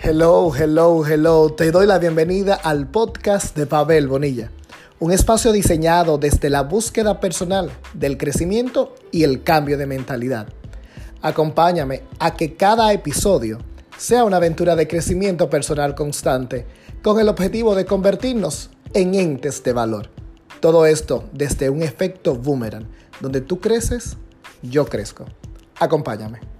Hello, hello, hello. Te doy la bienvenida al podcast de Pavel Bonilla, un espacio diseñado desde la búsqueda personal del crecimiento y el cambio de mentalidad. Acompáñame a que cada episodio sea una aventura de crecimiento personal constante con el objetivo de convertirnos en entes de valor. Todo esto desde un efecto boomerang, donde tú creces, yo crezco. Acompáñame.